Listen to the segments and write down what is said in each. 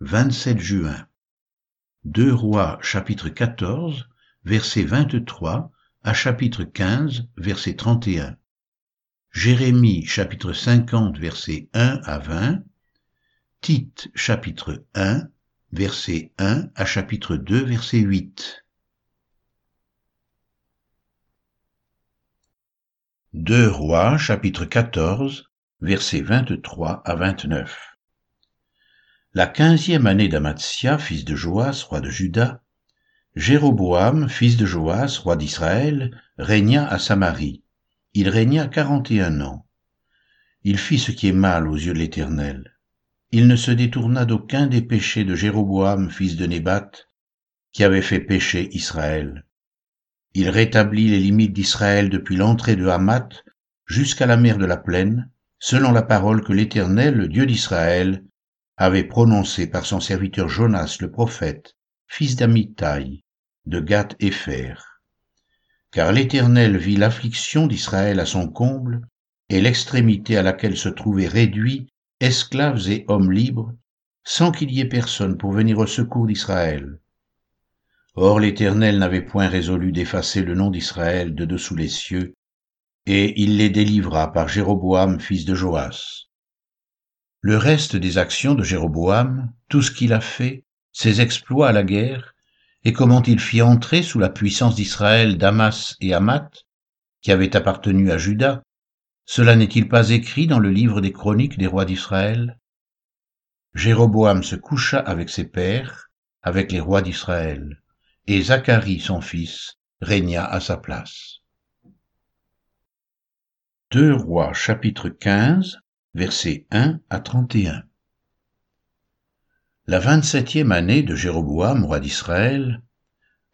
27 juin. 2 Rois chapitre 14, verset 23 à chapitre 15, verset 31. Jérémie chapitre 50, verset 1 à 20. Tite chapitre 1, verset 1 à chapitre 2, verset 8. 2 Rois chapitre 14, verset 23 à 29. La quinzième année d'Amatsia, fils de Joas, roi de Juda, Jéroboam, fils de Joas, roi d'Israël, régna à Samarie. Il régna quarante et un ans. Il fit ce qui est mal aux yeux de l'Éternel. Il ne se détourna d'aucun des péchés de Jéroboam, fils de Nébat, qui avait fait pécher Israël. Il rétablit les limites d'Israël depuis l'entrée de Hamath jusqu'à la mer de la plaine, selon la parole que l'Éternel, le Dieu d'Israël, avait prononcé par son serviteur Jonas le prophète, fils d'Amittai, de Gath Épher. Car l'Éternel vit l'affliction d'Israël à son comble, et l'extrémité à laquelle se trouvaient réduits esclaves et hommes libres, sans qu'il y ait personne pour venir au secours d'Israël. Or l'Éternel n'avait point résolu d'effacer le nom d'Israël de dessous les cieux, et il les délivra par Jéroboam fils de Joas. Le reste des actions de Jéroboam, tout ce qu'il a fait, ses exploits à la guerre, et comment il fit entrer sous la puissance d'Israël Damas et Hamath, qui avaient appartenu à Juda, cela n'est-il pas écrit dans le livre des chroniques des rois d'Israël? Jéroboam se coucha avec ses pères, avec les rois d'Israël, et Zacharie son fils régna à sa place. 2 Rois chapitre 15 versets 1 à 31. La vingt-septième année de Jéroboam, roi d'Israël,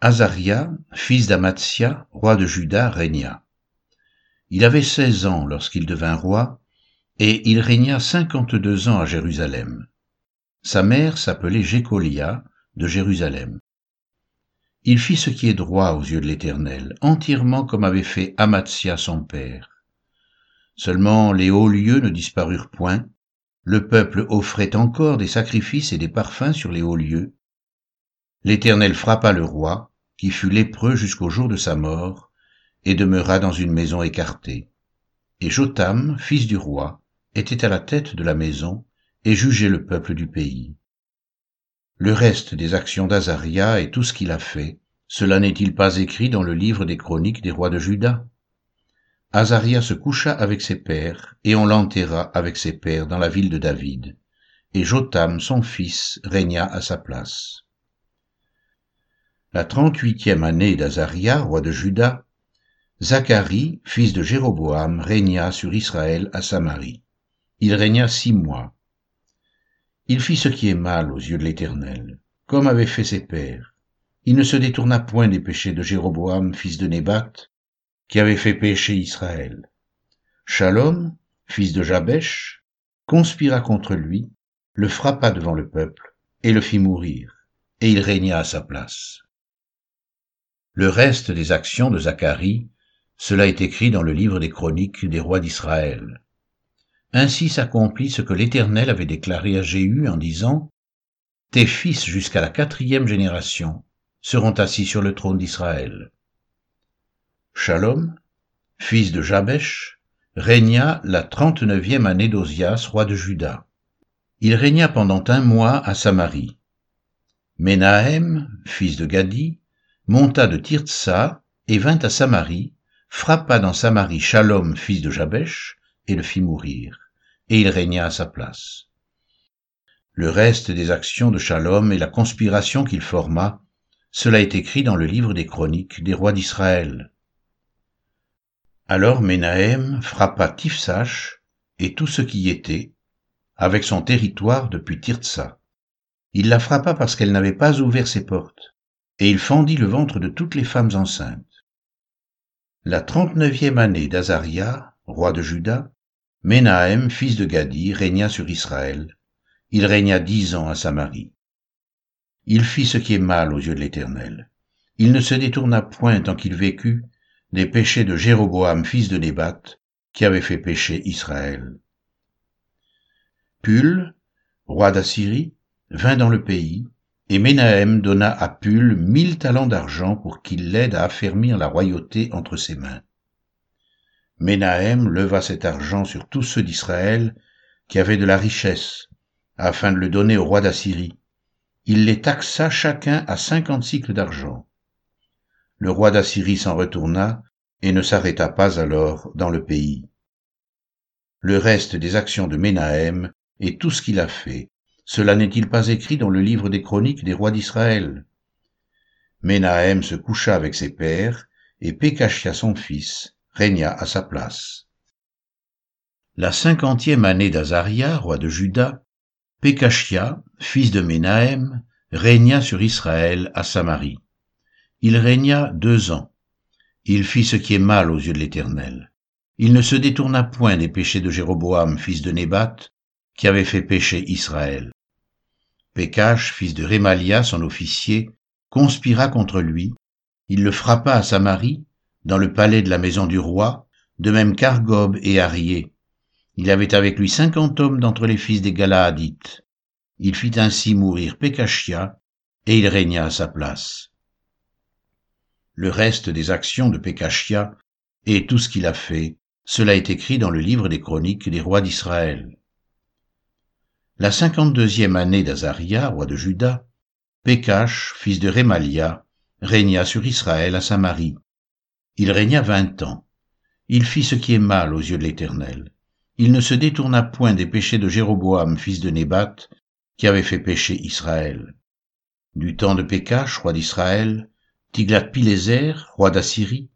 Azaria, fils d'Amatsia, roi de Juda, régna. Il avait seize ans lorsqu'il devint roi, et il régna cinquante-deux ans à Jérusalem. Sa mère s'appelait Jécolia de Jérusalem. Il fit ce qui est droit aux yeux de l'Éternel, entièrement comme avait fait Amatsia son père. Seulement les hauts lieux ne disparurent point, le peuple offrait encore des sacrifices et des parfums sur les hauts lieux. L'Éternel frappa le roi, qui fut lépreux jusqu'au jour de sa mort, et demeura dans une maison écartée. Et Jotam, fils du roi, était à la tête de la maison, et jugeait le peuple du pays. Le reste des actions d'Azaria et tout ce qu'il a fait, cela n'est-il pas écrit dans le livre des chroniques des rois de Juda? Azaria se coucha avec ses pères, et on l'enterra avec ses pères dans la ville de David. Et Jotam, son fils, régna à sa place. La trente-huitième année d'Azaria, roi de Juda, Zacharie, fils de Jéroboam, régna sur Israël à Samarie. Il régna six mois. Il fit ce qui est mal aux yeux de l'Éternel, comme avaient fait ses pères. Il ne se détourna point des péchés de Jéroboam, fils de Nébat, qui avait fait pécher Israël. Shalom, fils de Jabesh, conspira contre lui, le frappa devant le peuple, et le fit mourir, et il régna à sa place. Le reste des actions de Zacharie, cela est écrit dans le livre des chroniques des rois d'Israël. Ainsi s'accomplit ce que l'Éternel avait déclaré à Jéhu en disant, Tes fils jusqu'à la quatrième génération seront assis sur le trône d'Israël. Shalom, fils de Jabesh, régna la trente-neuvième année d'Ozias, roi de Juda. Il régna pendant un mois à Samarie. Ménahem, fils de Gadi, monta de Tirtsa et vint à Samarie, frappa dans Samarie Shalom, fils de Jabesh, et le fit mourir, et il régna à sa place. Le reste des actions de Shalom et la conspiration qu'il forma, cela est écrit dans le livre des chroniques des rois d'Israël. Alors Ménahem frappa Tifsach et tout ce qui y était, avec son territoire depuis Tirtsa. Il la frappa parce qu'elle n'avait pas ouvert ses portes, et il fendit le ventre de toutes les femmes enceintes. La trente-neuvième année d'Azaria, roi de Juda, Ménahem, fils de Gadi, régna sur Israël. Il régna dix ans à Samarie. Il fit ce qui est mal aux yeux de l'Éternel. Il ne se détourna point tant qu'il vécut des péchés de Jéroboam fils de Nébat, qui avait fait pécher Israël. Pul, roi d'Assyrie, vint dans le pays, et Ménahem donna à Pul mille talents d'argent pour qu'il l'aide à affermir la royauté entre ses mains. Ménahem leva cet argent sur tous ceux d'Israël qui avaient de la richesse, afin de le donner au roi d'Assyrie. Il les taxa chacun à cinquante cycles d'argent. Le roi d'Assyrie s'en retourna et ne s'arrêta pas alors dans le pays. Le reste des actions de Ménahem et tout ce qu'il a fait, cela n'est-il pas écrit dans le livre des chroniques des rois d'Israël? Ménahem se coucha avec ses pères, et Pécachia son fils régna à sa place. La cinquantième année d'Azaria, roi de Juda, Pécachia, fils de Ménahem, régna sur Israël à Samarie. Il régna deux ans. Il fit ce qui est mal aux yeux de l'Éternel. Il ne se détourna point des péchés de Jéroboam, fils de Nébat, qui avait fait pécher Israël. Pécache, fils de Rémalia, son officier, conspira contre lui. Il le frappa à Samarie, dans le palais de la maison du roi, de même qu'Argob et Arié. Il avait avec lui cinquante hommes d'entre les fils des Galaadites. Il fit ainsi mourir Pécachia, et il régna à sa place. Le reste des actions de Pécachia et tout ce qu'il a fait, cela est écrit dans le livre des chroniques des rois d'Israël. La cinquante-deuxième année d'Azaria, roi de Juda, Pécache, fils de Rémalia, régna sur Israël à Samarie. Il régna vingt ans. Il fit ce qui est mal aux yeux de l'Éternel. Il ne se détourna point des péchés de Jéroboam, fils de Nébat, qui avait fait pécher Israël. Du temps de Pécache, roi d'Israël, Tiglath-Pileser, roi d'Assyrie,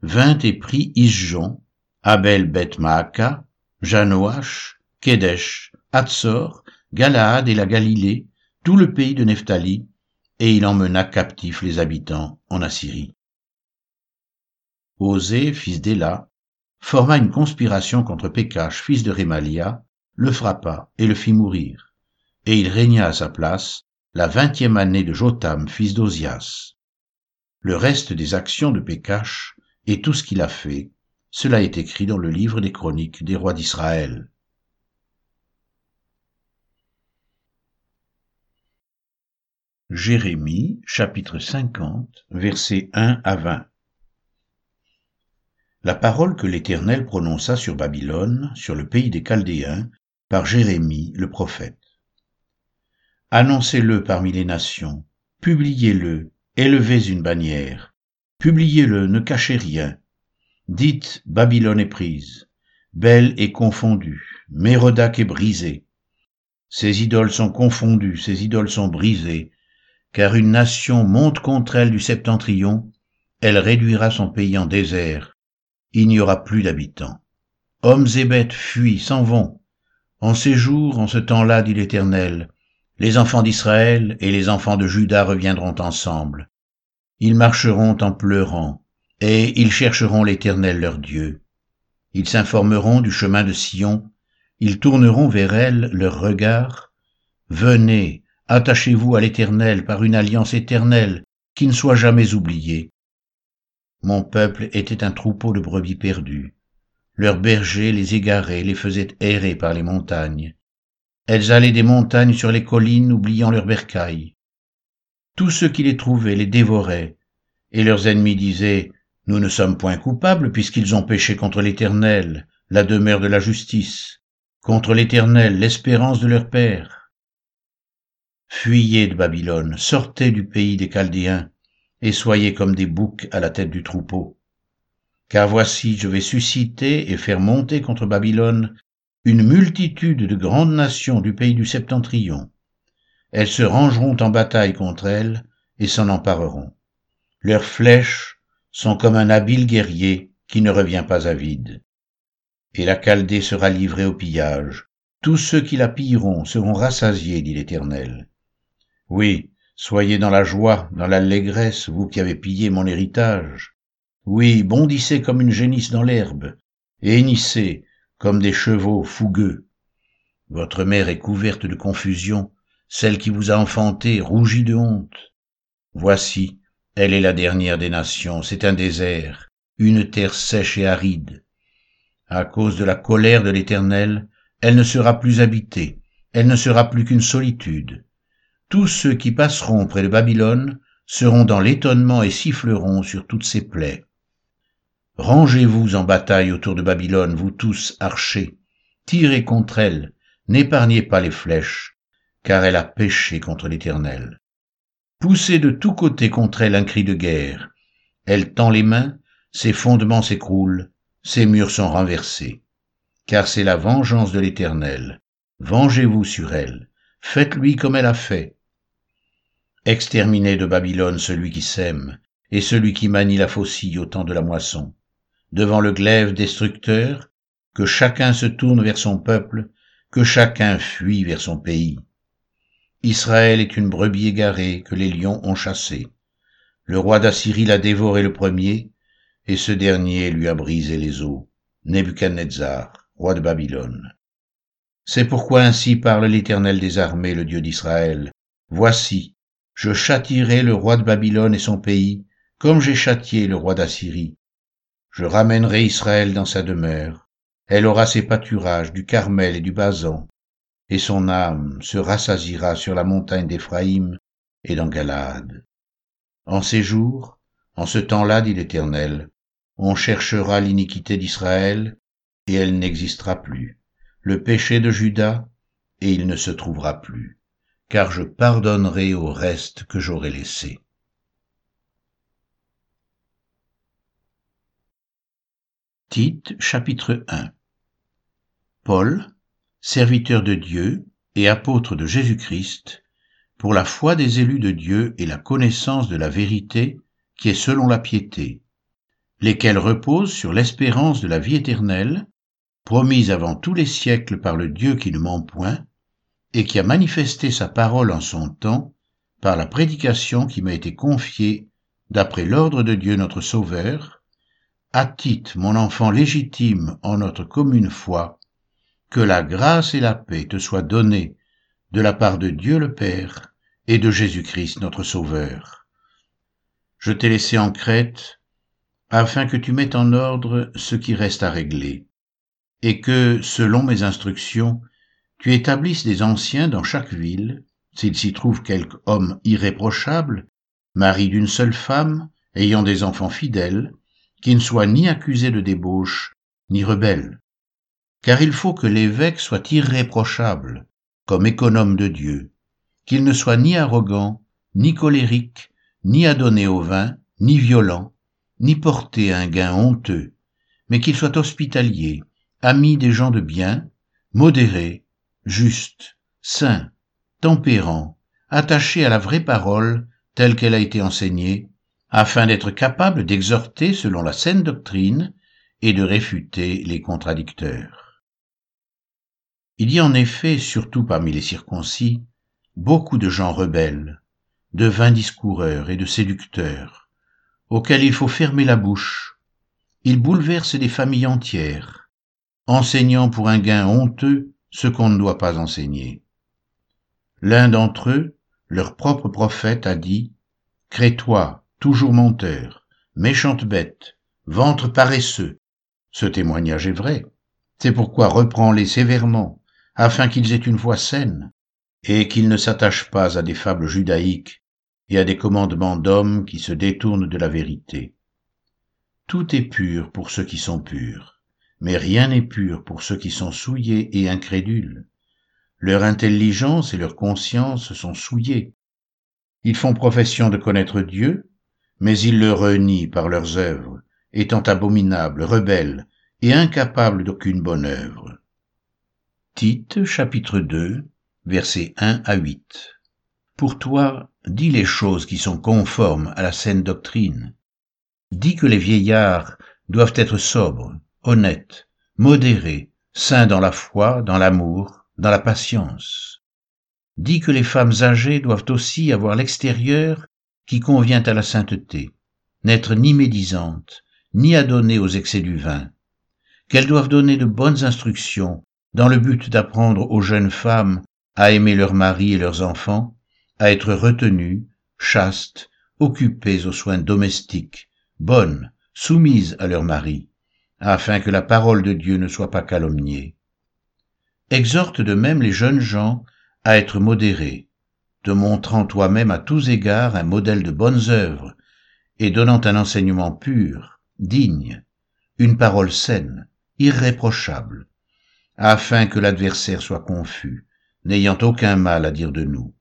vint et prit Isjon, Abel Beth Maaka, Janoach, Kedesh, Hatzor, Galaad et la Galilée, tout le pays de Nephtali, et il emmena captifs les habitants en Assyrie. Osée, fils d'Éla, forma une conspiration contre Pécache, fils de Rémalia, le frappa et le fit mourir, et il régna à sa place la vingtième année de Jotam, fils d'Ozias. Le reste des actions de Pécache et tout ce qu'il a fait, cela est écrit dans le livre des chroniques des rois d'Israël. Jérémie chapitre 50 versets 1 à 20 La parole que l'Éternel prononça sur Babylone, sur le pays des Chaldéens, par Jérémie le prophète. Annoncez-le parmi les nations, publiez-le, élevez une bannière, publiez-le, ne cachez rien. Dites, Babylone est prise, belle et confondue, Mérodac est brisée. Ses idoles sont confondues, ses idoles sont brisées, car une nation monte contre elle du septentrion, elle réduira son pays en désert, il n'y aura plus d'habitants. Hommes et bêtes fuient, s'en vont. En ces jours, en ce temps-là, dit l'Éternel, les enfants d'Israël et les enfants de Juda reviendront ensemble. Ils marcheront en pleurant, et ils chercheront l'Éternel leur Dieu. Ils s'informeront du chemin de Sion, ils tourneront vers elle leur regard. Venez, Attachez-vous à l'Éternel par une alliance éternelle qui ne soit jamais oubliée. Mon peuple était un troupeau de brebis perdues. Leurs bergers les égaraient, les faisaient errer par les montagnes. Elles allaient des montagnes sur les collines, oubliant leurs bercailles. Tous ceux qui les trouvaient les dévoraient, et leurs ennemis disaient, Nous ne sommes point coupables puisqu'ils ont péché contre l'Éternel, la demeure de la justice, contre l'Éternel, l'espérance de leur père. Fuyez de Babylone, sortez du pays des Chaldéens, et soyez comme des boucs à la tête du troupeau. Car voici, je vais susciter et faire monter contre Babylone une multitude de grandes nations du pays du septentrion. Elles se rangeront en bataille contre elle et s'en empareront. Leurs flèches sont comme un habile guerrier qui ne revient pas à vide. Et la Chaldée sera livrée au pillage. Tous ceux qui la pilleront seront rassasiés, dit l'Éternel. Oui, soyez dans la joie, dans l'allégresse, vous qui avez pillé mon héritage. Oui, bondissez comme une génisse dans l'herbe, et hennissez comme des chevaux fougueux. Votre mère est couverte de confusion, celle qui vous a enfanté rougit de honte. Voici, elle est la dernière des nations, c'est un désert, une terre sèche et aride. À cause de la colère de l'Éternel, elle ne sera plus habitée, elle ne sera plus qu'une solitude tous ceux qui passeront près de Babylone seront dans l'étonnement et siffleront sur toutes ses plaies. Rangez-vous en bataille autour de Babylone, vous tous archers, tirez contre elle, n'épargnez pas les flèches, car elle a péché contre l'Éternel. Poussez de tous côtés contre elle un cri de guerre. Elle tend les mains, ses fondements s'écroulent, ses murs sont renversés. Car c'est la vengeance de l'Éternel. Vengez-vous sur elle, faites-lui comme elle a fait. Exterminez de Babylone celui qui sème, et celui qui manie la faucille au temps de la moisson. Devant le glaive destructeur, que chacun se tourne vers son peuple, que chacun fuit vers son pays. Israël est une brebis égarée que les lions ont chassée. Le roi d'Assyrie l'a dévoré le premier, et ce dernier lui a brisé les os. Nebuchadnezzar, roi de Babylone. C'est pourquoi ainsi parle l'Éternel des armées, le Dieu d'Israël. Voici, je châtirai le roi de Babylone et son pays, comme j'ai châtié le roi d'Assyrie. Je ramènerai Israël dans sa demeure. Elle aura ses pâturages du Carmel et du Basan, et son âme se rassasira sur la montagne d'Éphraïm et dans Galade. En ces jours, en ce temps-là, dit l'Éternel, on cherchera l'iniquité d'Israël, et elle n'existera plus, le péché de Judas, et il ne se trouvera plus, car je pardonnerai au reste que j'aurai laissé. Tite chapitre 1 Paul, serviteur de Dieu et apôtre de Jésus-Christ, pour la foi des élus de Dieu et la connaissance de la vérité qui est selon la piété, lesquels reposent sur l'espérance de la vie éternelle, promise avant tous les siècles par le Dieu qui ne ment point, et qui a manifesté sa parole en son temps par la prédication qui m'a été confiée d'après l'ordre de Dieu notre Sauveur, à mon enfant légitime en notre commune foi, que la grâce et la paix te soient données de la part de Dieu le Père et de Jésus-Christ notre Sauveur. Je t'ai laissé en Crète afin que tu mettes en ordre ce qui reste à régler, et que, selon mes instructions, tu établisses des anciens dans chaque ville, s'il s'y trouve quelque homme irréprochable, mari d'une seule femme, ayant des enfants fidèles, qui ne soit ni accusé de débauche, ni rebelle. Car il faut que l'évêque soit irréprochable, comme économe de Dieu, qu'il ne soit ni arrogant, ni colérique, ni adonné au vin, ni violent, ni porté un gain honteux, mais qu'il soit hospitalier, ami des gens de bien, modéré, juste, saint, tempérant, attaché à la vraie parole telle qu'elle a été enseignée, afin d'être capable d'exhorter selon la saine doctrine et de réfuter les contradicteurs. Il y a en effet, surtout parmi les circoncis, beaucoup de gens rebelles, de vains discoureurs et de séducteurs, auxquels il faut fermer la bouche. Ils bouleversent des familles entières, enseignant pour un gain honteux ce qu'on ne doit pas enseigner. L'un d'entre eux, leur propre prophète, a dit, Crétois, toujours menteur, méchante bête, ventre paresseux. Ce témoignage est vrai. C'est pourquoi reprends-les sévèrement, afin qu'ils aient une voix saine, et qu'ils ne s'attachent pas à des fables judaïques et à des commandements d'hommes qui se détournent de la vérité. Tout est pur pour ceux qui sont purs, mais rien n'est pur pour ceux qui sont souillés et incrédules. Leur intelligence et leur conscience sont souillées. Ils font profession de connaître Dieu, mais ils le renient par leurs œuvres, étant abominables, rebelles et incapables d'aucune bonne œuvre. Tite chapitre 2 versets 1 à 8 Pour toi, dis les choses qui sont conformes à la saine doctrine. Dis que les vieillards doivent être sobres, honnêtes, modérés, saints dans la foi, dans l'amour, dans la patience. Dis que les femmes âgées doivent aussi avoir l'extérieur qui convient à la sainteté, n'être ni médisantes, ni adonnées aux excès du vin, qu'elles doivent donner de bonnes instructions dans le but d'apprendre aux jeunes femmes à aimer leurs maris et leurs enfants, à être retenues, chastes, occupées aux soins domestiques, bonnes, soumises à leurs maris, afin que la parole de Dieu ne soit pas calomniée. Exhorte de même les jeunes gens à être modérés, te montrant toi-même à tous égards un modèle de bonnes œuvres et donnant un enseignement pur, digne, une parole saine, irréprochable, afin que l'adversaire soit confus, n'ayant aucun mal à dire de nous.